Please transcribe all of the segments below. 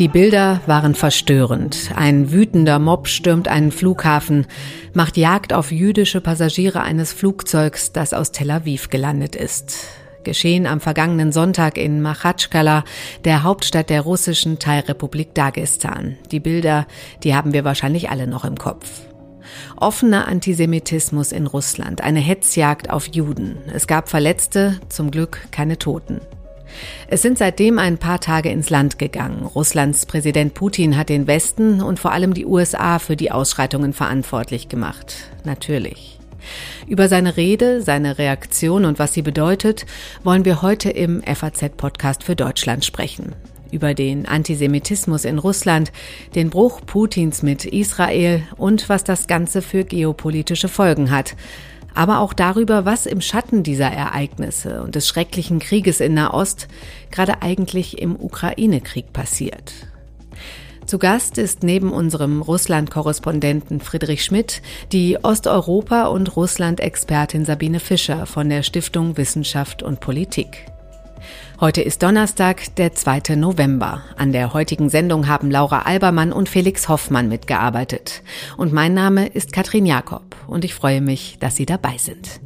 Die Bilder waren verstörend. Ein wütender Mob stürmt einen Flughafen, macht Jagd auf jüdische Passagiere eines Flugzeugs, das aus Tel Aviv gelandet ist. Geschehen am vergangenen Sonntag in Machatschkala, der Hauptstadt der russischen Teilrepublik Dagestan. Die Bilder, die haben wir wahrscheinlich alle noch im Kopf. Offener Antisemitismus in Russland, eine Hetzjagd auf Juden. Es gab Verletzte, zum Glück keine Toten. Es sind seitdem ein paar Tage ins Land gegangen. Russlands Präsident Putin hat den Westen und vor allem die USA für die Ausschreitungen verantwortlich gemacht. Natürlich. Über seine Rede, seine Reaktion und was sie bedeutet, wollen wir heute im FAZ-Podcast für Deutschland sprechen. Über den Antisemitismus in Russland, den Bruch Putins mit Israel und was das Ganze für geopolitische Folgen hat aber auch darüber, was im Schatten dieser Ereignisse und des schrecklichen Krieges in Nahost gerade eigentlich im Ukraine-Krieg passiert. Zu Gast ist neben unserem Russland-Korrespondenten Friedrich Schmidt die Osteuropa- und Russland-Expertin Sabine Fischer von der Stiftung Wissenschaft und Politik. Heute ist Donnerstag, der 2. November. An der heutigen Sendung haben Laura Albermann und Felix Hoffmann mitgearbeitet. Und mein Name ist Katrin Jakob und ich freue mich, dass Sie dabei sind.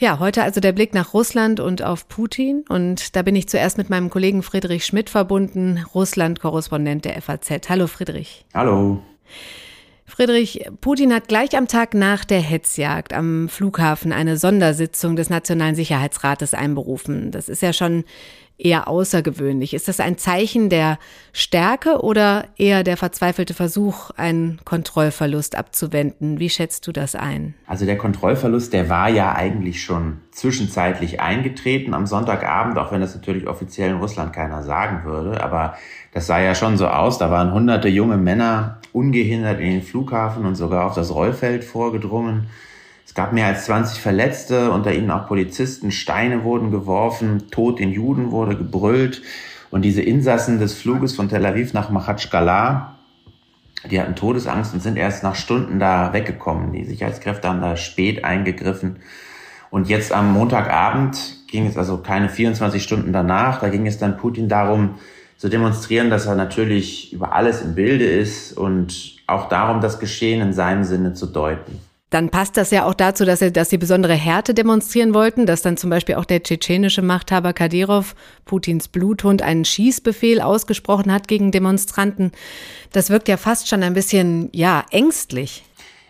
Ja, heute also der Blick nach Russland und auf Putin. Und da bin ich zuerst mit meinem Kollegen Friedrich Schmidt verbunden, Russland-Korrespondent der FAZ. Hallo Friedrich. Hallo. Friedrich, Putin hat gleich am Tag nach der Hetzjagd am Flughafen eine Sondersitzung des Nationalen Sicherheitsrates einberufen. Das ist ja schon eher außergewöhnlich. Ist das ein Zeichen der Stärke oder eher der verzweifelte Versuch, einen Kontrollverlust abzuwenden? Wie schätzt du das ein? Also der Kontrollverlust, der war ja eigentlich schon zwischenzeitlich eingetreten am Sonntagabend, auch wenn das natürlich offiziell in Russland keiner sagen würde. Aber das sah ja schon so aus. Da waren hunderte junge Männer ungehindert in den Flughafen und sogar auf das Rollfeld vorgedrungen. Es gab mehr als 20 Verletzte, unter ihnen auch Polizisten. Steine wurden geworfen, Tod den Juden wurde gebrüllt. Und diese Insassen des Fluges von Tel Aviv nach Machatschkala, die hatten Todesangst und sind erst nach Stunden da weggekommen. Die Sicherheitskräfte haben da spät eingegriffen. Und jetzt am Montagabend ging es also keine 24 Stunden danach, da ging es dann Putin darum, zu demonstrieren, dass er natürlich über alles im Bilde ist und auch darum, das Geschehen in seinem Sinne zu deuten. Dann passt das ja auch dazu, dass, er, dass sie besondere Härte demonstrieren wollten, dass dann zum Beispiel auch der tschetschenische Machthaber Kadyrov, Putins Bluthund, einen Schießbefehl ausgesprochen hat gegen Demonstranten. Das wirkt ja fast schon ein bisschen, ja, ängstlich.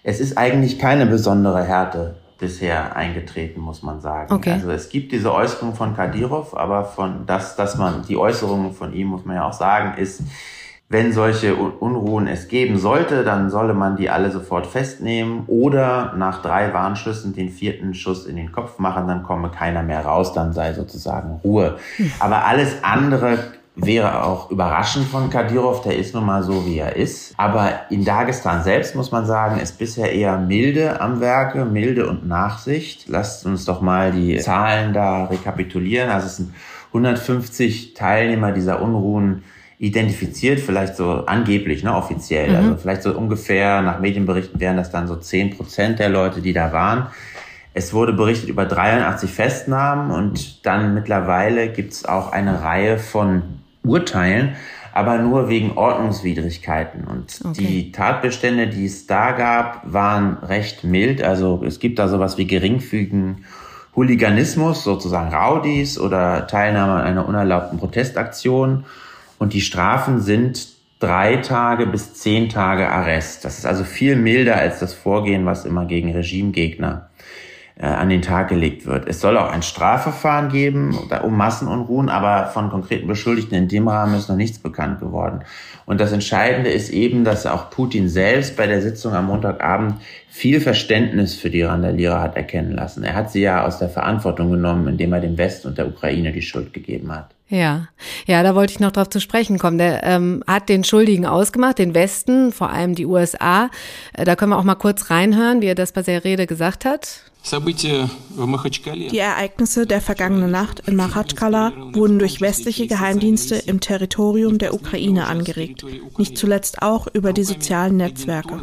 Es ist eigentlich keine besondere Härte bisher eingetreten, muss man sagen. Okay. Also es gibt diese Äußerung von Kadyrov, aber von das, dass man die Äußerung von ihm, muss man ja auch sagen, ist, wenn solche Unruhen es geben sollte, dann solle man die alle sofort festnehmen oder nach drei Warnschüssen den vierten Schuss in den Kopf machen, dann komme keiner mehr raus, dann sei sozusagen Ruhe. Hm. Aber alles andere wäre auch überraschend von Kadyrov, der ist nun mal so, wie er ist. Aber in Dagestan selbst, muss man sagen, ist bisher eher Milde am Werke, Milde und Nachsicht. Lasst uns doch mal die Zahlen da rekapitulieren. Also es sind 150 Teilnehmer dieser Unruhen identifiziert, vielleicht so angeblich, ne, offiziell. Mhm. Also vielleicht so ungefähr, nach Medienberichten wären das dann so 10 Prozent der Leute, die da waren. Es wurde berichtet über 83 Festnahmen und dann mittlerweile gibt es auch eine Reihe von Urteilen, aber nur wegen Ordnungswidrigkeiten. Und okay. die Tatbestände, die es da gab, waren recht mild. Also es gibt da sowas wie geringfügigen Hooliganismus, sozusagen Rowdies oder Teilnahme an einer unerlaubten Protestaktion. Und die Strafen sind drei Tage bis zehn Tage Arrest. Das ist also viel milder als das Vorgehen, was immer gegen Regimegegner äh, an den Tag gelegt wird. Es soll auch ein Strafverfahren geben um Massenunruhen, aber von konkreten Beschuldigten in dem Rahmen ist noch nichts bekannt geworden. Und das Entscheidende ist eben, dass auch Putin selbst bei der Sitzung am Montagabend viel Verständnis für die Randalierer hat erkennen lassen. Er hat sie ja aus der Verantwortung genommen, indem er dem Westen und der Ukraine die Schuld gegeben hat. Ja, ja, da wollte ich noch drauf zu sprechen kommen. Der ähm, hat den Schuldigen ausgemacht, den Westen, vor allem die USA. Äh, da können wir auch mal kurz reinhören, wie er das bei der Rede gesagt hat. Die Ereignisse der vergangenen Nacht in Makhachkala wurden durch westliche Geheimdienste im Territorium der Ukraine angeregt, nicht zuletzt auch über die sozialen Netzwerke.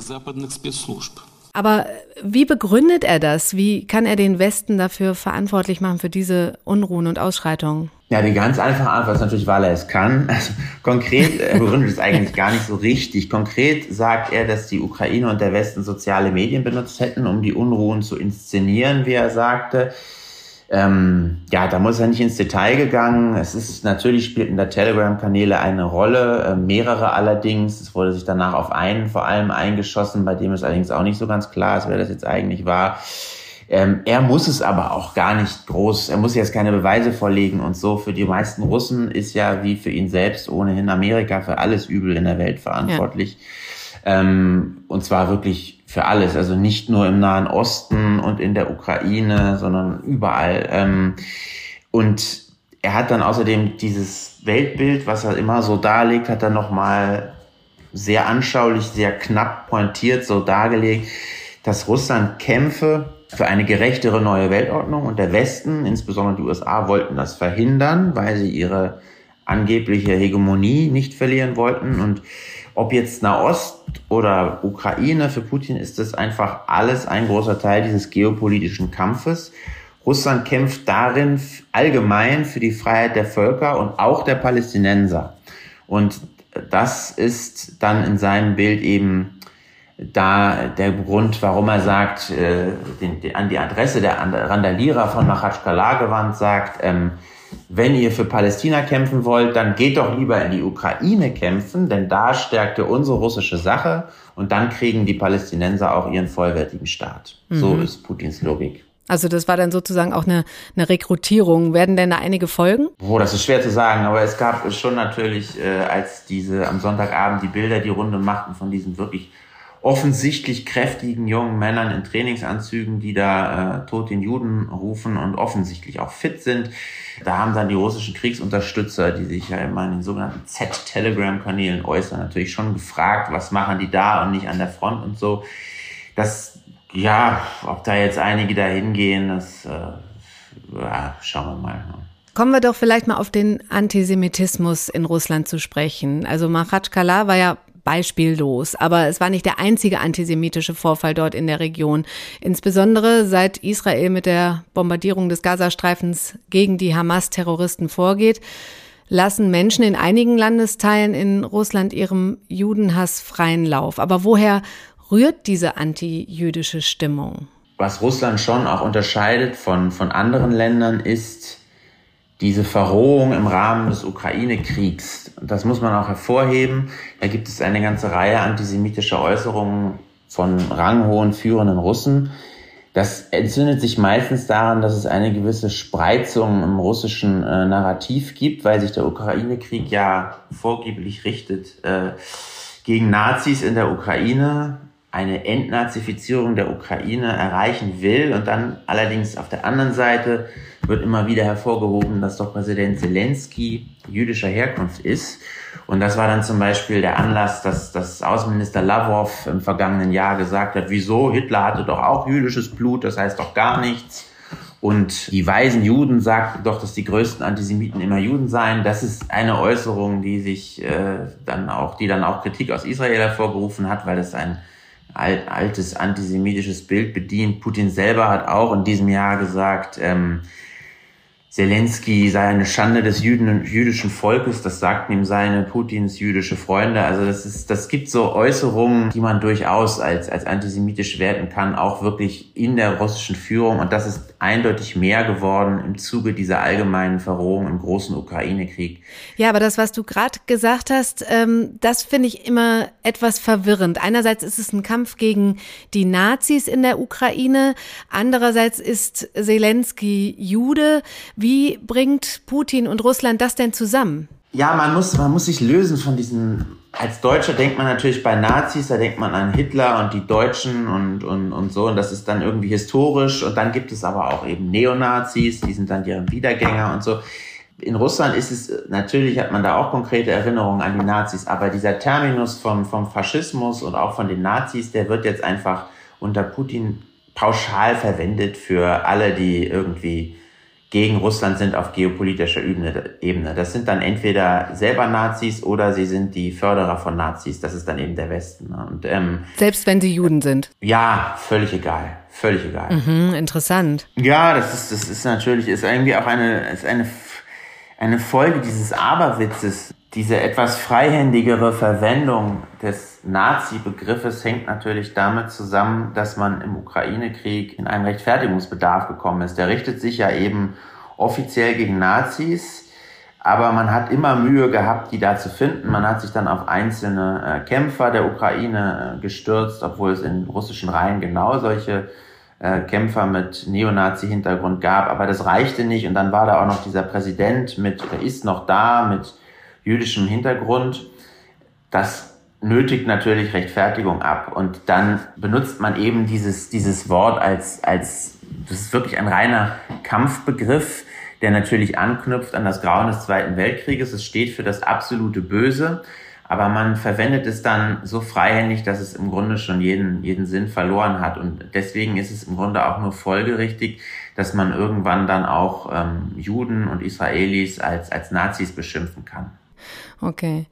Aber wie begründet er das? Wie kann er den Westen dafür verantwortlich machen für diese Unruhen und Ausschreitungen? Ja, die ganz einfache Antwort ist natürlich, weil er es kann. Also konkret begründet es eigentlich gar nicht so richtig. Konkret sagt er, dass die Ukraine und der Westen soziale Medien benutzt hätten, um die Unruhen zu inszenieren, wie er sagte. Ähm, ja, da muss er nicht ins Detail gegangen. Es ist natürlich spielten da Telegram-Kanäle eine Rolle, äh, mehrere allerdings. Es wurde sich danach auf einen vor allem eingeschossen, bei dem es allerdings auch nicht so ganz klar ist, wer das jetzt eigentlich war. Ähm, er muss es aber auch gar nicht groß, er muss jetzt keine Beweise vorlegen und so. Für die meisten Russen ist ja wie für ihn selbst ohnehin Amerika für alles Übel in der Welt verantwortlich. Ja. Ähm, und zwar wirklich für alles, also nicht nur im Nahen Osten und in der Ukraine, sondern überall. Ähm, und er hat dann außerdem dieses Weltbild, was er immer so darlegt, hat er nochmal sehr anschaulich, sehr knapp pointiert so dargelegt, dass Russland kämpfe für eine gerechtere neue Weltordnung und der Westen, insbesondere die USA, wollten das verhindern, weil sie ihre angebliche Hegemonie nicht verlieren wollten und ob jetzt Nahost oder Ukraine, für Putin ist das einfach alles ein großer Teil dieses geopolitischen Kampfes. Russland kämpft darin allgemein für die Freiheit der Völker und auch der Palästinenser. Und das ist dann in seinem Bild eben da der Grund, warum er sagt, äh, den, den, an die Adresse der Randalierer von Machatschkala gewandt sagt, ähm, wenn ihr für Palästina kämpfen wollt, dann geht doch lieber in die Ukraine kämpfen, denn da stärkt ihr unsere russische Sache und dann kriegen die Palästinenser auch ihren vollwertigen Staat. Mhm. So ist Putins Logik. Also das war dann sozusagen auch eine, eine Rekrutierung. Werden denn da einige folgen? Oh, das ist schwer zu sagen, aber es gab schon natürlich, äh, als diese am Sonntagabend die Bilder die Runde machten von diesen wirklich offensichtlich kräftigen jungen Männern in Trainingsanzügen, die da äh, tot den Juden rufen und offensichtlich auch fit sind. Da haben dann die russischen Kriegsunterstützer, die sich ja immer in den sogenannten Z-Telegram-Kanälen äußern, natürlich schon gefragt, was machen die da und nicht an der Front und so. Das, ja, ob da jetzt einige da hingehen, das, äh, ja, schauen wir mal. Ne? Kommen wir doch vielleicht mal auf den Antisemitismus in Russland zu sprechen. Also Machatschkala war ja beispiellos. Aber es war nicht der einzige antisemitische Vorfall dort in der Region. Insbesondere seit Israel mit der Bombardierung des Gazastreifens gegen die Hamas-Terroristen vorgeht, lassen Menschen in einigen Landesteilen in Russland ihrem Judenhass freien Lauf. Aber woher rührt diese antijüdische Stimmung? Was Russland schon auch unterscheidet von, von anderen Ländern ist, diese Verrohung im Rahmen des Ukraine-Kriegs. Das muss man auch hervorheben. Da gibt es eine ganze Reihe antisemitischer Äußerungen von ranghohen führenden Russen. Das entzündet sich meistens daran, dass es eine gewisse Spreizung im russischen äh, Narrativ gibt, weil sich der Ukraine-Krieg ja vorgeblich richtet äh, gegen Nazis in der Ukraine, eine Entnazifizierung der Ukraine erreichen will und dann allerdings auf der anderen Seite wird immer wieder hervorgehoben, dass doch Präsident Zelensky jüdischer Herkunft ist. Und das war dann zum Beispiel der Anlass, dass, dass Außenminister Lavrov im vergangenen Jahr gesagt hat, wieso Hitler hatte doch auch jüdisches Blut, das heißt doch gar nichts. Und die weisen Juden sagten doch, dass die größten Antisemiten immer Juden seien. Das ist eine Äußerung, die sich äh, dann auch, die dann auch Kritik aus Israel hervorgerufen hat, weil es ein alt, altes antisemitisches Bild bedient. Putin selber hat auch in diesem Jahr gesagt, ähm, Zelensky sei eine Schande des Jüden, jüdischen Volkes, das sagten ihm seine Putins jüdische Freunde. Also das ist, das gibt so Äußerungen, die man durchaus als, als antisemitisch werten kann, auch wirklich in der russischen Führung. Und das ist eindeutig mehr geworden im Zuge dieser allgemeinen Verrohung im großen Ukraine-Krieg. Ja, aber das, was du gerade gesagt hast, ähm, das finde ich immer etwas verwirrend. Einerseits ist es ein Kampf gegen die Nazis in der Ukraine, andererseits ist Zelensky Jude. Wie bringt Putin und Russland das denn zusammen? Ja, man muss, man muss sich lösen von diesen. Als Deutscher denkt man natürlich bei Nazis, da denkt man an Hitler und die Deutschen und, und, und so. Und das ist dann irgendwie historisch. Und dann gibt es aber auch eben Neonazis, die sind dann deren Wiedergänger und so. in Russland ist es, natürlich hat man da auch konkrete Erinnerungen an die Nazis, aber dieser Terminus vom, vom Faschismus und auch von den Nazis, der wird jetzt einfach unter Putin pauschal verwendet für alle, die irgendwie gegen Russland sind auf geopolitischer Ebene. Das sind dann entweder selber Nazis oder sie sind die Förderer von Nazis. Das ist dann eben der Westen. Ne? Und, ähm, Selbst wenn sie Juden sind. Ja, völlig egal. Völlig egal. Mhm, interessant. Ja, das ist, das ist natürlich, ist irgendwie auch eine, ist eine, eine Folge dieses Aberwitzes. Diese etwas freihändigere Verwendung des Nazi-Begriffes hängt natürlich damit zusammen, dass man im Ukraine-Krieg in einen Rechtfertigungsbedarf gekommen ist. Der richtet sich ja eben offiziell gegen Nazis, aber man hat immer Mühe gehabt, die da zu finden. Man hat sich dann auf einzelne äh, Kämpfer der Ukraine äh, gestürzt, obwohl es in russischen Reihen genau solche äh, Kämpfer mit Neonazi-Hintergrund gab. Aber das reichte nicht. Und dann war da auch noch dieser Präsident mit, der ist noch da, mit jüdischem Hintergrund. Das nötigt natürlich Rechtfertigung ab. Und dann benutzt man eben dieses, dieses Wort als, als, das ist wirklich ein reiner Kampfbegriff, der natürlich anknüpft an das Grauen des Zweiten Weltkrieges. Es steht für das absolute Böse. Aber man verwendet es dann so freihändig, dass es im Grunde schon jeden, jeden Sinn verloren hat. Und deswegen ist es im Grunde auch nur folgerichtig, dass man irgendwann dann auch ähm, Juden und Israelis als, als Nazis beschimpfen kann. Okay,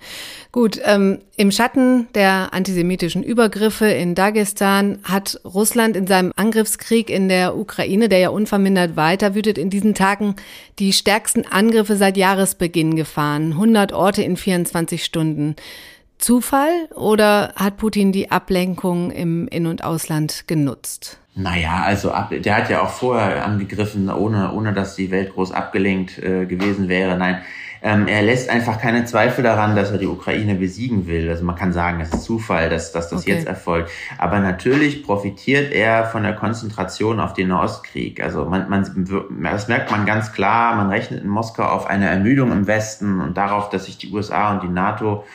gut. Ähm, Im Schatten der antisemitischen Übergriffe in Dagestan hat Russland in seinem Angriffskrieg in der Ukraine, der ja unvermindert weiter wütet, in diesen Tagen die stärksten Angriffe seit Jahresbeginn gefahren. 100 Orte in 24 Stunden. Zufall oder hat Putin die Ablenkung im In- und Ausland genutzt? Naja, also der hat ja auch vorher angegriffen, ohne, ohne dass die Welt groß abgelenkt äh, gewesen wäre. Nein, ähm, er lässt einfach keine Zweifel daran, dass er die Ukraine besiegen will. Also man kann sagen, es ist Zufall, dass, dass das okay. jetzt erfolgt. Aber natürlich profitiert er von der Konzentration auf den Nahostkrieg. Also man, man, das merkt man ganz klar. Man rechnet in Moskau auf eine Ermüdung im Westen und darauf, dass sich die USA und die NATO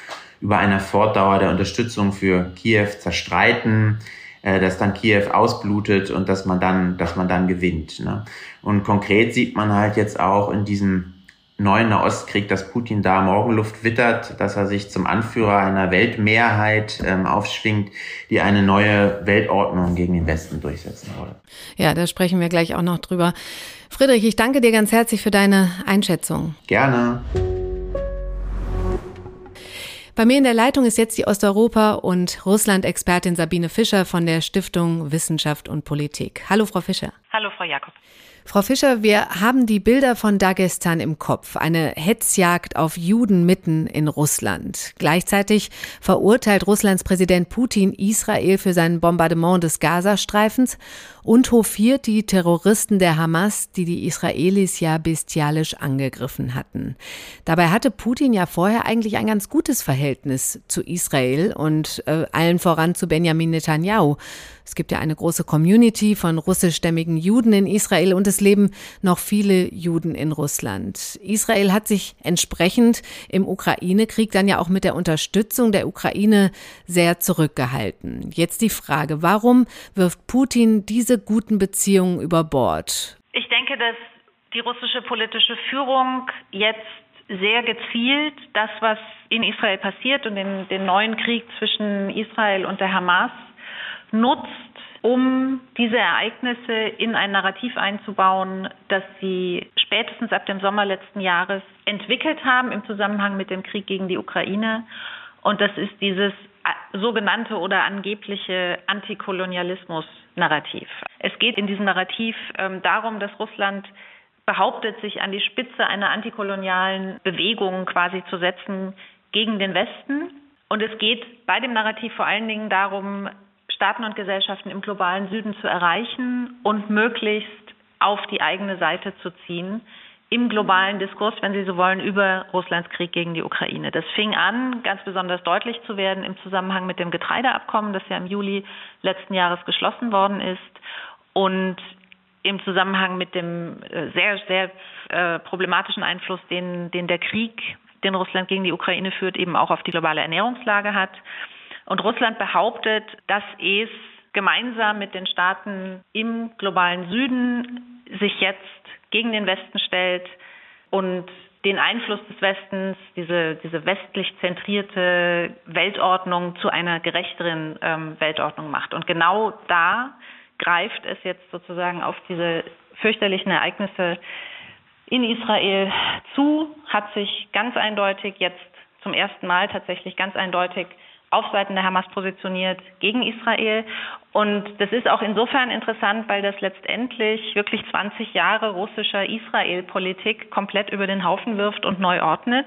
über eine Fortdauer der Unterstützung für Kiew zerstreiten äh, dass dann Kiew ausblutet und dass man dann, dass man dann gewinnt. Ne? Und konkret sieht man halt jetzt auch in diesem neuen Nahostkrieg, dass Putin da Morgenluft wittert, dass er sich zum Anführer einer Weltmehrheit ähm, aufschwingt, die eine neue Weltordnung gegen den Westen durchsetzen wolle. Ja, da sprechen wir gleich auch noch drüber. Friedrich, ich danke dir ganz herzlich für deine Einschätzung. Gerne. Bei mir in der Leitung ist jetzt die Osteuropa- und Russland-Expertin Sabine Fischer von der Stiftung Wissenschaft und Politik. Hallo, Frau Fischer. Hallo, Frau Jakob. Frau Fischer, wir haben die Bilder von Dagestan im Kopf. Eine Hetzjagd auf Juden mitten in Russland. Gleichzeitig verurteilt Russlands Präsident Putin Israel für sein Bombardement des Gazastreifens und hofiert die Terroristen der Hamas, die die Israelis ja bestialisch angegriffen hatten. Dabei hatte Putin ja vorher eigentlich ein ganz gutes Verhältnis zu Israel und äh, allen voran zu Benjamin Netanyahu. Es gibt ja eine große Community von russischstämmigen Juden in Israel und es leben noch viele Juden in Russland. Israel hat sich entsprechend im Ukraine-Krieg dann ja auch mit der Unterstützung der Ukraine sehr zurückgehalten. Jetzt die Frage, warum wirft Putin diese guten Beziehungen über Bord? Ich denke, dass die russische politische Führung jetzt sehr gezielt das, was in Israel passiert und den, den neuen Krieg zwischen Israel und der Hamas nutzt, um diese Ereignisse in ein Narrativ einzubauen, das sie spätestens ab dem Sommer letzten Jahres entwickelt haben im Zusammenhang mit dem Krieg gegen die Ukraine. Und das ist dieses sogenannte oder angebliche Antikolonialismus-Narrativ. Es geht in diesem Narrativ ähm, darum, dass Russland behauptet, sich an die Spitze einer antikolonialen Bewegung quasi zu setzen gegen den Westen. Und es geht bei dem Narrativ vor allen Dingen darum, Staaten und Gesellschaften im globalen Süden zu erreichen und möglichst auf die eigene Seite zu ziehen im globalen Diskurs, wenn Sie so wollen, über Russlands Krieg gegen die Ukraine. Das fing an, ganz besonders deutlich zu werden im Zusammenhang mit dem Getreideabkommen, das ja im Juli letzten Jahres geschlossen worden ist und im Zusammenhang mit dem äh, sehr, sehr äh, problematischen Einfluss, den, den der Krieg, den Russland gegen die Ukraine führt, eben auch auf die globale Ernährungslage hat. Und Russland behauptet, dass es gemeinsam mit den Staaten im globalen Süden sich jetzt gegen den Westen stellt und den Einfluss des Westens, diese, diese westlich zentrierte Weltordnung zu einer gerechteren ähm, Weltordnung macht. Und genau da greift es jetzt sozusagen auf diese fürchterlichen Ereignisse in Israel zu, hat sich ganz eindeutig jetzt zum ersten Mal tatsächlich ganz eindeutig auf Seiten der Hamas positioniert gegen Israel. Und das ist auch insofern interessant, weil das letztendlich wirklich 20 Jahre russischer Israel-Politik komplett über den Haufen wirft und neu ordnet.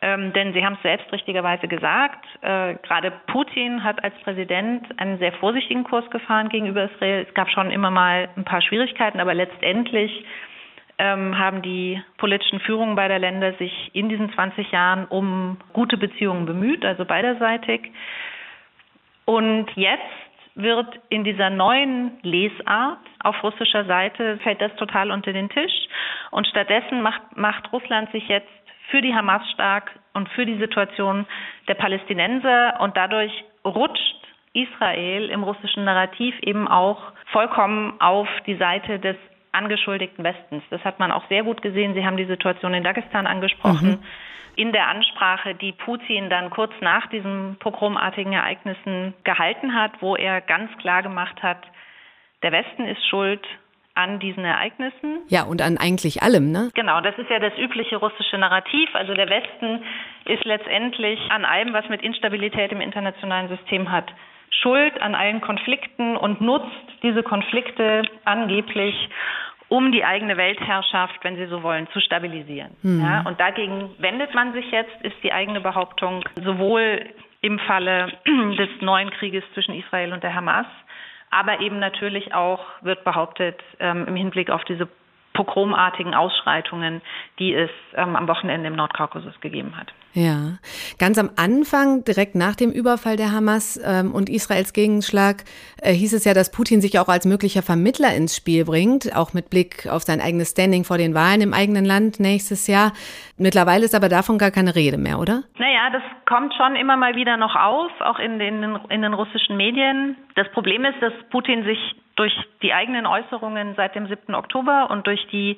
Ähm, denn Sie haben es selbst richtigerweise gesagt, äh, gerade Putin hat als Präsident einen sehr vorsichtigen Kurs gefahren gegenüber Israel. Es gab schon immer mal ein paar Schwierigkeiten, aber letztendlich ähm, haben die politischen Führungen beider Länder sich in diesen 20 Jahren um gute Beziehungen bemüht, also beiderseitig. Und jetzt wird in dieser neuen Lesart auf russischer Seite fällt das total unter den Tisch. Und stattdessen macht, macht Russland sich jetzt für die Hamas stark und für die Situation der Palästinenser und dadurch rutscht Israel im russischen Narrativ eben auch vollkommen auf die Seite des angeschuldigten Westens. Das hat man auch sehr gut gesehen. Sie haben die Situation in Dagestan angesprochen. Mhm. In der Ansprache, die Putin dann kurz nach diesen pogromartigen Ereignissen gehalten hat, wo er ganz klar gemacht hat, der Westen ist schuld an diesen Ereignissen. Ja, und an eigentlich allem, ne? Genau, das ist ja das übliche russische Narrativ. Also der Westen ist letztendlich an allem, was mit Instabilität im internationalen System hat, schuld an allen Konflikten und nutzt diese Konflikte angeblich, um die eigene Weltherrschaft, wenn Sie so wollen, zu stabilisieren. Mhm. Ja, und dagegen wendet man sich jetzt, ist die eigene Behauptung, sowohl im Falle des neuen Krieges zwischen Israel und der Hamas, aber eben natürlich auch wird behauptet ähm, im Hinblick auf diese pogromartigen Ausschreitungen, die es ähm, am Wochenende im Nordkaukasus gegeben hat. Ja, ganz am Anfang, direkt nach dem Überfall der Hamas ähm, und Israels Gegenschlag, äh, hieß es ja, dass Putin sich auch als möglicher Vermittler ins Spiel bringt, auch mit Blick auf sein eigenes Standing vor den Wahlen im eigenen Land nächstes Jahr. Mittlerweile ist aber davon gar keine Rede mehr, oder? Naja, das kommt schon immer mal wieder noch auf, auch in den, in den russischen Medien. Das Problem ist, dass Putin sich durch die eigenen Äußerungen seit dem 7. Oktober und durch die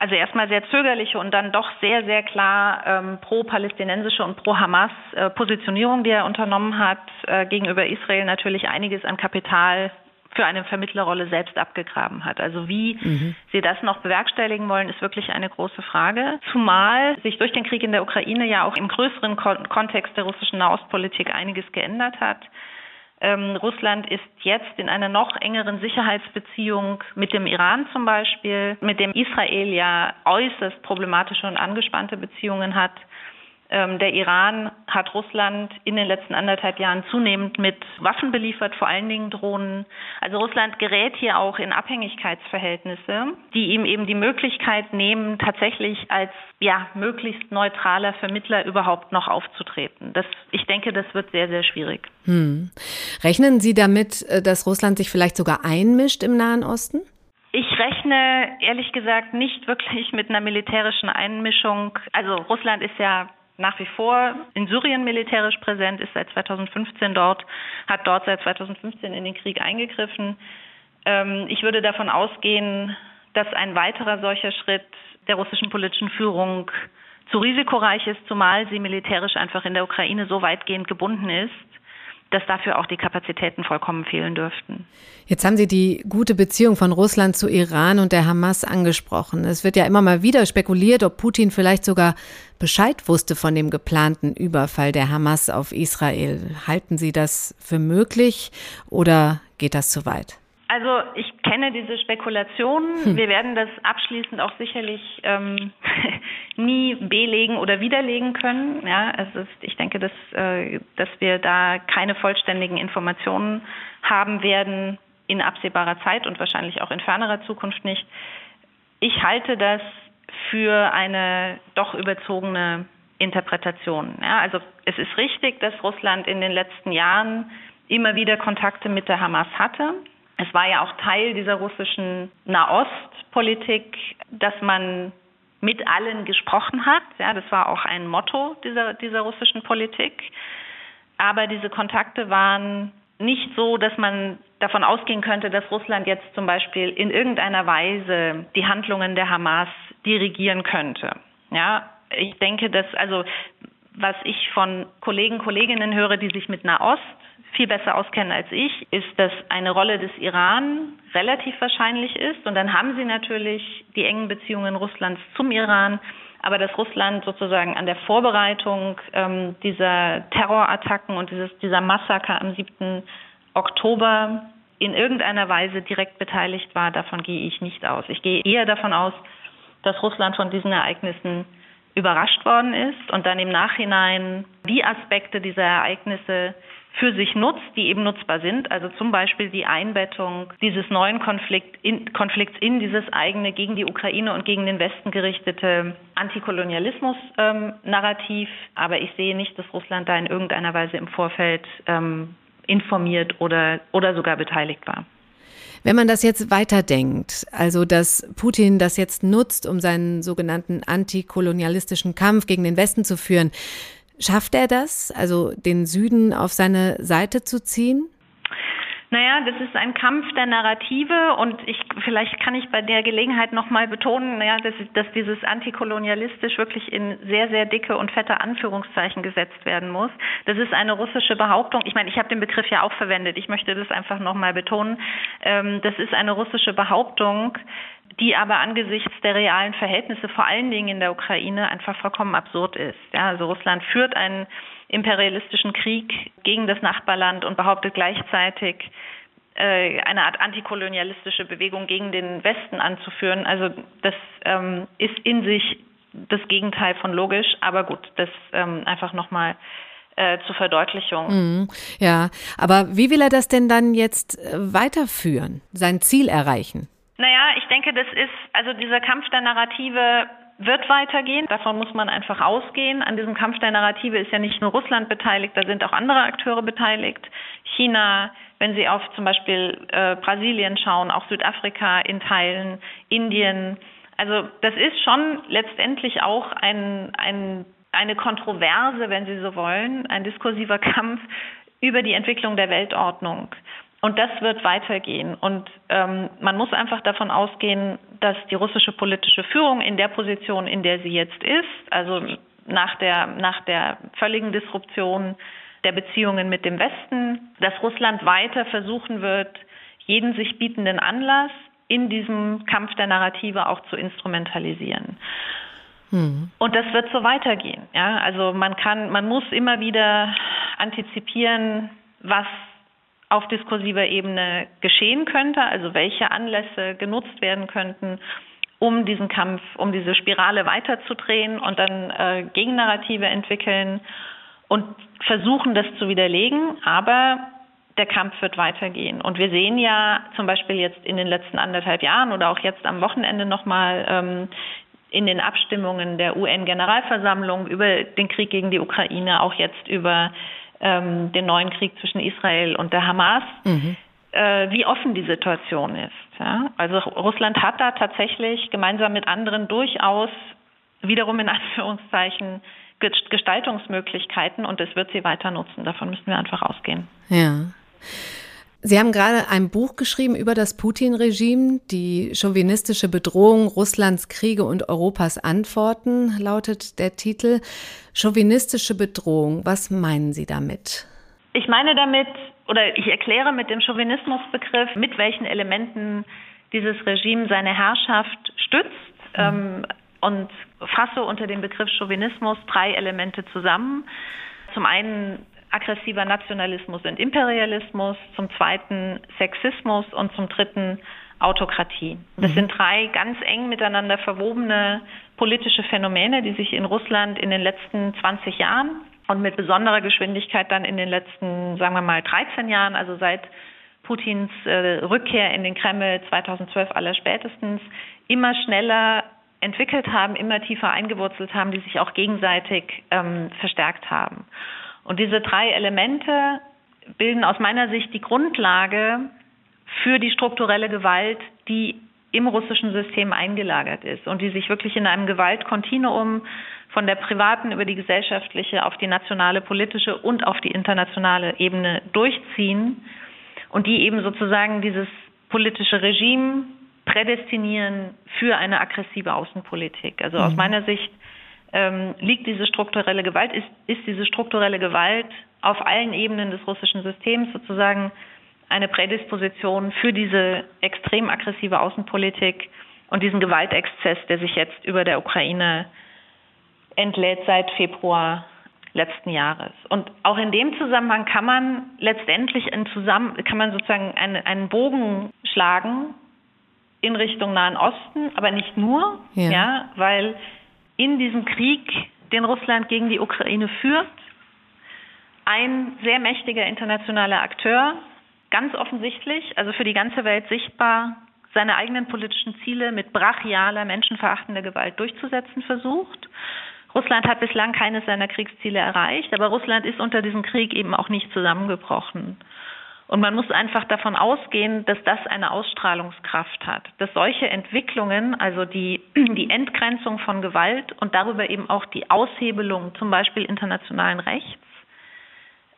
also erstmal sehr zögerliche und dann doch sehr, sehr klar ähm, pro-palästinensische und pro-Hamas-Positionierung, äh, die er unternommen hat, äh, gegenüber Israel natürlich einiges an Kapital für eine Vermittlerrolle selbst abgegraben hat. Also wie mhm. sie das noch bewerkstelligen wollen, ist wirklich eine große Frage. Zumal sich durch den Krieg in der Ukraine ja auch im größeren Kon Kontext der russischen Nahostpolitik einiges geändert hat. Ähm, Russland ist jetzt in einer noch engeren Sicherheitsbeziehung mit dem Iran zum Beispiel, mit dem Israel ja äußerst problematische und angespannte Beziehungen hat. Ähm, der Iran hat Russland in den letzten anderthalb Jahren zunehmend mit Waffen beliefert, vor allen Dingen Drohnen. Also Russland gerät hier auch in Abhängigkeitsverhältnisse, die ihm eben die Möglichkeit nehmen, tatsächlich als ja möglichst neutraler Vermittler überhaupt noch aufzutreten. Das, ich denke, das wird sehr, sehr schwierig. Hm. Rechnen Sie damit, äh, dass Russland sich vielleicht sogar einmischt im Nahen Osten? Ich rechne ehrlich gesagt nicht wirklich mit einer militärischen Einmischung. Also Russland ist ja nach wie vor in Syrien militärisch präsent, ist seit 2015 dort, hat dort seit 2015 in den Krieg eingegriffen. Ähm, ich würde davon ausgehen, dass ein weiterer solcher Schritt der russischen politischen Führung zu risikoreich ist, zumal sie militärisch einfach in der Ukraine so weitgehend gebunden ist, dass dafür auch die Kapazitäten vollkommen fehlen dürften. Jetzt haben Sie die gute Beziehung von Russland zu Iran und der Hamas angesprochen. Es wird ja immer mal wieder spekuliert, ob Putin vielleicht sogar Bescheid wusste von dem geplanten Überfall der Hamas auf Israel. Halten Sie das für möglich oder geht das zu weit? Also ich kenne diese Spekulationen. Hm. Wir werden das abschließend auch sicherlich ähm, nie belegen oder widerlegen können. Ja, es ist, ich denke, dass, äh, dass wir da keine vollständigen Informationen haben werden in absehbarer Zeit und wahrscheinlich auch in fernerer Zukunft nicht. Ich halte das für eine doch überzogene Interpretation. Ja, also es ist richtig, dass Russland in den letzten Jahren immer wieder Kontakte mit der Hamas hatte. Es war ja auch Teil dieser russischen Nahostpolitik, dass man mit allen gesprochen hat. Ja, das war auch ein Motto dieser, dieser russischen Politik. Aber diese Kontakte waren nicht so, dass man davon ausgehen könnte, dass Russland jetzt zum Beispiel in irgendeiner Weise die Handlungen der Hamas dirigieren könnte. Ja, ich denke, dass also was ich von Kollegen, Kolleginnen höre, die sich mit Nahost viel besser auskennen als ich, ist, dass eine Rolle des Iran relativ wahrscheinlich ist. Und dann haben sie natürlich die engen Beziehungen Russlands zum Iran. Aber dass Russland sozusagen an der Vorbereitung ähm, dieser Terrorattacken und dieses, dieser Massaker am 7. Oktober in irgendeiner Weise direkt beteiligt war, davon gehe ich nicht aus. Ich gehe eher davon aus, dass Russland von diesen Ereignissen überrascht worden ist und dann im Nachhinein die Aspekte dieser Ereignisse für sich nutzt, die eben nutzbar sind. Also zum Beispiel die Einbettung dieses neuen Konflikt in, Konflikts in dieses eigene gegen die Ukraine und gegen den Westen gerichtete Antikolonialismus-Narrativ. Ähm, Aber ich sehe nicht, dass Russland da in irgendeiner Weise im Vorfeld ähm, informiert oder, oder sogar beteiligt war. Wenn man das jetzt weiterdenkt, also dass Putin das jetzt nutzt, um seinen sogenannten antikolonialistischen Kampf gegen den Westen zu führen, schafft er das, also den Süden auf seine Seite zu ziehen? Naja, das ist ein Kampf der Narrative und ich vielleicht kann ich bei der Gelegenheit nochmal betonen, naja, dass, dass dieses antikolonialistisch wirklich in sehr, sehr dicke und fette Anführungszeichen gesetzt werden muss. Das ist eine russische Behauptung. Ich meine, ich habe den Begriff ja auch verwendet. Ich möchte das einfach nochmal betonen. Ähm, das ist eine russische Behauptung, die aber angesichts der realen Verhältnisse, vor allen Dingen in der Ukraine, einfach vollkommen absurd ist. Ja, also Russland führt einen imperialistischen Krieg gegen das Nachbarland und behauptet gleichzeitig, äh, eine Art antikolonialistische Bewegung gegen den Westen anzuführen. Also das ähm, ist in sich das Gegenteil von logisch, aber gut, das ähm, einfach nochmal äh, zur Verdeutlichung. Mhm, ja, aber wie will er das denn dann jetzt äh, weiterführen, sein Ziel erreichen? Naja, ich denke, das ist, also dieser Kampf der Narrative wird weitergehen. Davon muss man einfach ausgehen. An diesem Kampf der Narrative ist ja nicht nur Russland beteiligt, da sind auch andere Akteure beteiligt. China, wenn Sie auf zum Beispiel äh, Brasilien schauen, auch Südafrika in Teilen, Indien. Also das ist schon letztendlich auch ein, ein, eine Kontroverse, wenn Sie so wollen, ein diskursiver Kampf über die Entwicklung der Weltordnung. Und das wird weitergehen. Und ähm, man muss einfach davon ausgehen, dass die russische politische Führung in der Position, in der sie jetzt ist, also nach der, nach der völligen Disruption der Beziehungen mit dem Westen, dass Russland weiter versuchen wird, jeden sich bietenden Anlass in diesem Kampf der Narrative auch zu instrumentalisieren. Hm. Und das wird so weitergehen. Ja, also man kann, man muss immer wieder antizipieren, was auf diskursiver Ebene geschehen könnte, also welche Anlässe genutzt werden könnten, um diesen Kampf, um diese Spirale weiterzudrehen und dann äh, Gegennarrative entwickeln und versuchen, das zu widerlegen. Aber der Kampf wird weitergehen. Und wir sehen ja zum Beispiel jetzt in den letzten anderthalb Jahren oder auch jetzt am Wochenende nochmal ähm, in den Abstimmungen der UN-Generalversammlung über den Krieg gegen die Ukraine, auch jetzt über ähm, den neuen Krieg zwischen Israel und der Hamas, mhm. äh, wie offen die Situation ist. Ja? Also Russland hat da tatsächlich gemeinsam mit anderen durchaus wiederum in Anführungszeichen Gestaltungsmöglichkeiten und es wird sie weiter nutzen. Davon müssen wir einfach ausgehen. Ja. Sie haben gerade ein Buch geschrieben über das Putin-Regime, die chauvinistische Bedrohung Russlands Kriege und Europas Antworten, lautet der Titel. Chauvinistische Bedrohung, was meinen Sie damit? Ich meine damit, oder ich erkläre mit dem Chauvinismusbegriff, mit welchen Elementen dieses Regime seine Herrschaft stützt. Mhm. Ähm, und fasse unter dem Begriff Chauvinismus drei Elemente zusammen. Zum einen aggressiver Nationalismus und Imperialismus, zum zweiten Sexismus und zum dritten Autokratie. Das mhm. sind drei ganz eng miteinander verwobene politische Phänomene, die sich in Russland in den letzten 20 Jahren und mit besonderer Geschwindigkeit dann in den letzten, sagen wir mal, 13 Jahren, also seit Putins äh, Rückkehr in den Kreml 2012 aller spätestens, immer schneller entwickelt haben, immer tiefer eingewurzelt haben, die sich auch gegenseitig ähm, verstärkt haben. Und diese drei Elemente bilden aus meiner Sicht die Grundlage für die strukturelle Gewalt, die im russischen System eingelagert ist und die sich wirklich in einem Gewaltkontinuum von der privaten über die gesellschaftliche auf die nationale politische und auf die internationale Ebene durchziehen und die eben sozusagen dieses politische Regime prädestinieren für eine aggressive Außenpolitik. Also aus mhm. meiner Sicht ähm, liegt diese strukturelle Gewalt, ist, ist diese strukturelle Gewalt auf allen Ebenen des russischen Systems sozusagen eine Prädisposition für diese extrem aggressive Außenpolitik und diesen Gewaltexzess, der sich jetzt über der Ukraine entlädt seit Februar letzten Jahres. Und auch in dem Zusammenhang kann man letztendlich in zusammen, kann man sozusagen einen, einen Bogen schlagen in Richtung Nahen Osten, aber nicht nur, ja. ja, weil in diesem Krieg, den Russland gegen die Ukraine führt, ein sehr mächtiger internationaler Akteur ganz offensichtlich, also für die ganze Welt sichtbar, seine eigenen politischen Ziele mit brachialer, menschenverachtender Gewalt durchzusetzen versucht. Russland hat bislang keines seiner Kriegsziele erreicht, aber Russland ist unter diesem Krieg eben auch nicht zusammengebrochen. Und man muss einfach davon ausgehen, dass das eine Ausstrahlungskraft hat, dass solche Entwicklungen, also die, die Entgrenzung von Gewalt und darüber eben auch die Aushebelung zum Beispiel internationalen Rechts,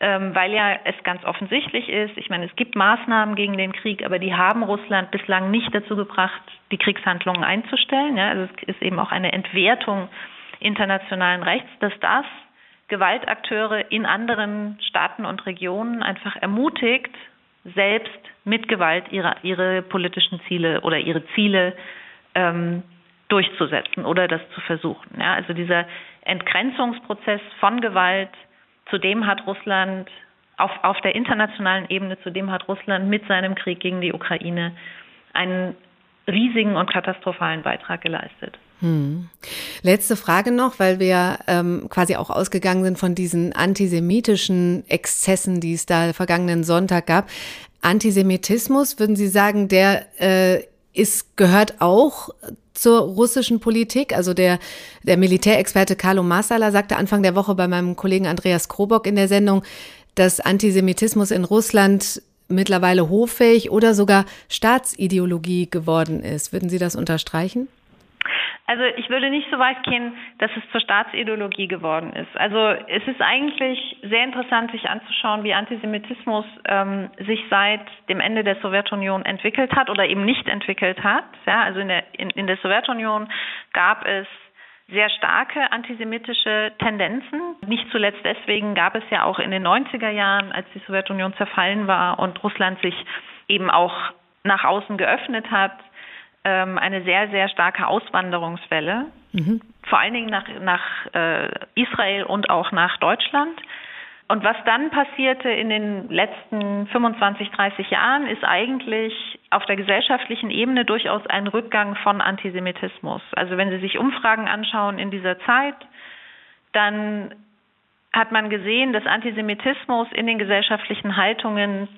ähm, weil ja es ganz offensichtlich ist, ich meine, es gibt Maßnahmen gegen den Krieg, aber die haben Russland bislang nicht dazu gebracht, die Kriegshandlungen einzustellen. Ja, also es ist eben auch eine Entwertung internationalen Rechts, dass das Gewaltakteure in anderen Staaten und Regionen einfach ermutigt, selbst mit Gewalt ihre, ihre politischen Ziele oder ihre Ziele ähm, durchzusetzen oder das zu versuchen. Ja, also dieser Entgrenzungsprozess von Gewalt, zu dem hat Russland auf, auf der internationalen Ebene, zu dem hat Russland mit seinem Krieg gegen die Ukraine einen riesigen und katastrophalen Beitrag geleistet. Hm. Letzte Frage noch, weil wir ähm, quasi auch ausgegangen sind von diesen antisemitischen Exzessen, die es da vergangenen Sonntag gab. Antisemitismus, würden Sie sagen, der äh, ist, gehört auch zur russischen Politik. Also der, der Militärexperte Carlo Massala sagte Anfang der Woche bei meinem Kollegen Andreas Krobock in der Sendung, dass Antisemitismus in Russland mittlerweile hoffähig oder sogar Staatsideologie geworden ist. Würden Sie das unterstreichen? Also ich würde nicht so weit gehen, dass es zur Staatsideologie geworden ist. Also es ist eigentlich sehr interessant, sich anzuschauen, wie Antisemitismus ähm, sich seit dem Ende der Sowjetunion entwickelt hat oder eben nicht entwickelt hat. Ja, also in der, in, in der Sowjetunion gab es sehr starke antisemitische Tendenzen. Nicht zuletzt deswegen gab es ja auch in den 90er Jahren, als die Sowjetunion zerfallen war und Russland sich eben auch nach außen geöffnet hat, ähm, eine sehr, sehr starke Auswanderungswelle, mhm. vor allen Dingen nach, nach äh, Israel und auch nach Deutschland. Und was dann passierte in den letzten 25, 30 Jahren, ist eigentlich auf der gesellschaftlichen Ebene durchaus ein Rückgang von Antisemitismus. Also wenn Sie sich Umfragen anschauen in dieser Zeit, dann hat man gesehen, dass Antisemitismus in den gesellschaftlichen Haltungen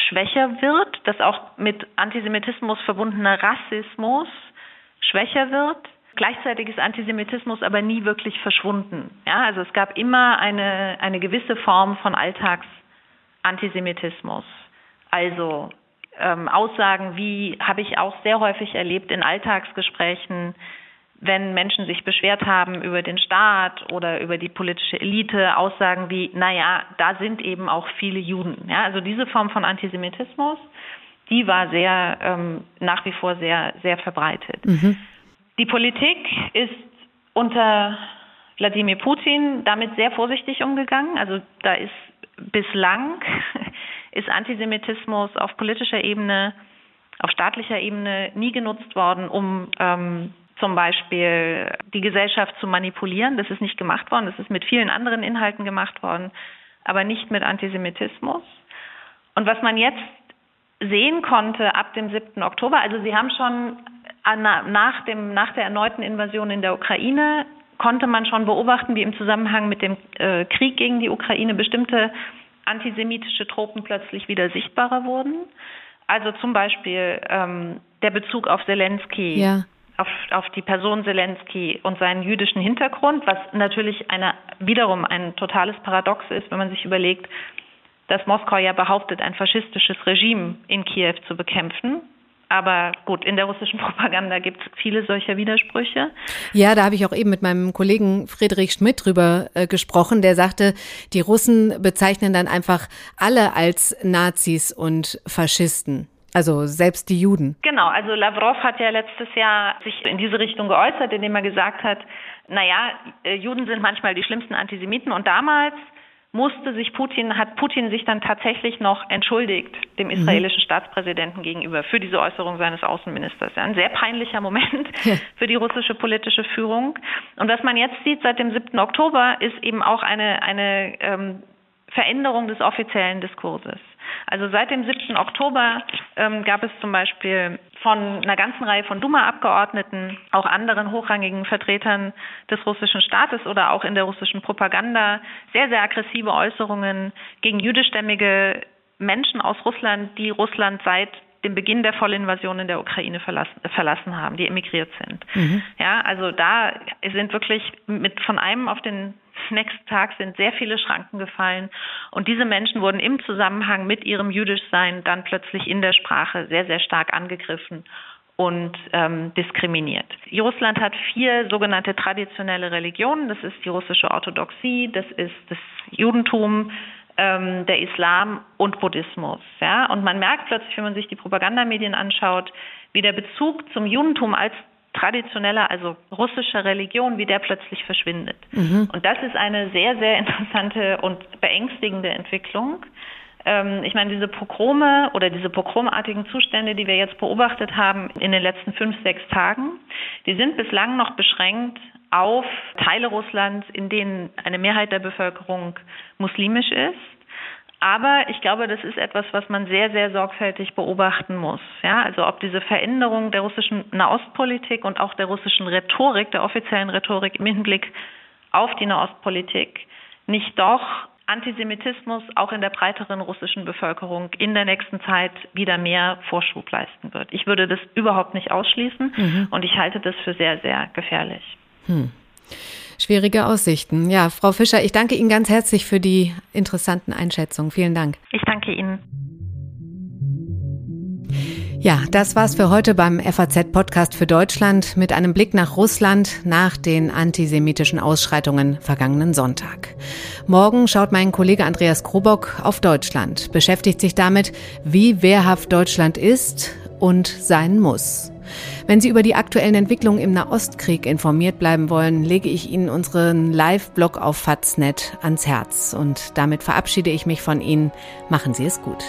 schwächer wird, dass auch mit Antisemitismus verbundener Rassismus schwächer wird. Gleichzeitig ist Antisemitismus aber nie wirklich verschwunden. Ja, also es gab immer eine, eine gewisse Form von Alltagsantisemitismus. Also ähm, Aussagen wie, habe ich auch sehr häufig erlebt in Alltagsgesprächen, wenn Menschen sich beschwert haben über den Staat oder über die politische Elite, Aussagen wie, naja, da sind eben auch viele Juden. Ja, also diese Form von Antisemitismus, die war sehr, ähm, nach wie vor sehr, sehr verbreitet. Mhm. Die Politik ist unter Wladimir Putin damit sehr vorsichtig umgegangen. Also da ist bislang ist Antisemitismus auf politischer Ebene, auf staatlicher Ebene nie genutzt worden, um ähm, zum Beispiel die Gesellschaft zu manipulieren. Das ist nicht gemacht worden. Das ist mit vielen anderen Inhalten gemacht worden, aber nicht mit Antisemitismus. Und was man jetzt sehen konnte ab dem 7. Oktober, also Sie haben schon nach, dem, nach der erneuten Invasion in der Ukraine, konnte man schon beobachten, wie im Zusammenhang mit dem äh, Krieg gegen die Ukraine bestimmte antisemitische Tropen plötzlich wieder sichtbarer wurden. Also zum Beispiel ähm, der Bezug auf Zelensky, ja auf, auf die Person Zelensky und seinen jüdischen Hintergrund, was natürlich eine, wiederum ein totales Paradox ist, wenn man sich überlegt, dass Moskau ja behauptet, ein faschistisches Regime in Kiew zu bekämpfen. Aber gut, in der russischen Propaganda gibt es viele solcher Widersprüche. Ja, da habe ich auch eben mit meinem Kollegen Friedrich Schmidt drüber äh, gesprochen. Der sagte, die Russen bezeichnen dann einfach alle als Nazis und Faschisten. Also selbst die Juden. Genau, also Lavrov hat ja letztes Jahr sich in diese Richtung geäußert, indem er gesagt hat, naja, äh, Juden sind manchmal die schlimmsten Antisemiten und damals musste sich Putin, hat Putin sich dann tatsächlich noch entschuldigt dem mhm. israelischen. Staatspräsidenten gegenüber für diese Äußerung seines Außenministers. Ja, ein sehr peinlicher Moment für die russische politische Führung. Und was man jetzt sieht seit dem 7. Oktober ist eben auch eine, eine ähm, Veränderung des offiziellen Diskurses. Also seit dem 7. Oktober ähm, gab es zum Beispiel von einer ganzen Reihe von Duma-Abgeordneten, auch anderen hochrangigen Vertretern des russischen Staates oder auch in der russischen Propaganda sehr, sehr aggressive Äußerungen gegen jüdischstämmige Menschen aus Russland, die Russland seit dem Beginn der Vollinvasion in der Ukraine verlassen, verlassen haben, die emigriert sind. Mhm. Ja, also da sind wirklich mit von einem auf den nächsten Tag sind sehr viele Schranken gefallen und diese Menschen wurden im Zusammenhang mit ihrem Jüdischsein dann plötzlich in der Sprache sehr, sehr stark angegriffen und ähm, diskriminiert. Russland hat vier sogenannte traditionelle Religionen. Das ist die russische Orthodoxie, das ist das Judentum, ähm, der Islam und Buddhismus. Ja? Und man merkt plötzlich, wenn man sich die Propagandamedien anschaut, wie der Bezug zum Judentum als traditioneller, also russischer Religion, wie der plötzlich verschwindet. Mhm. Und das ist eine sehr, sehr interessante und beängstigende Entwicklung. Ähm, ich meine, diese Pogrome oder diese pogromartigen Zustände, die wir jetzt beobachtet haben in den letzten fünf, sechs Tagen, die sind bislang noch beschränkt auf Teile Russlands, in denen eine Mehrheit der Bevölkerung muslimisch ist. Aber ich glaube, das ist etwas, was man sehr, sehr sorgfältig beobachten muss. Ja, also ob diese Veränderung der russischen Nahostpolitik und auch der russischen Rhetorik, der offiziellen Rhetorik im Hinblick auf die Nahostpolitik nicht doch Antisemitismus auch in der breiteren russischen Bevölkerung in der nächsten Zeit wieder mehr Vorschub leisten wird. Ich würde das überhaupt nicht ausschließen mhm. und ich halte das für sehr, sehr gefährlich. Hm. Schwierige Aussichten. Ja, Frau Fischer, ich danke Ihnen ganz herzlich für die interessanten Einschätzungen. Vielen Dank. Ich danke Ihnen. Ja, das war's für heute beim FAZ-Podcast für Deutschland mit einem Blick nach Russland nach den antisemitischen Ausschreitungen vergangenen Sonntag. Morgen schaut mein Kollege Andreas Krobock auf Deutschland, beschäftigt sich damit, wie wehrhaft Deutschland ist und sein muss. Wenn Sie über die aktuellen Entwicklungen im Nahostkrieg informiert bleiben wollen, lege ich Ihnen unseren Live-Blog auf Faznet ans Herz. Und damit verabschiede ich mich von Ihnen. Machen Sie es gut.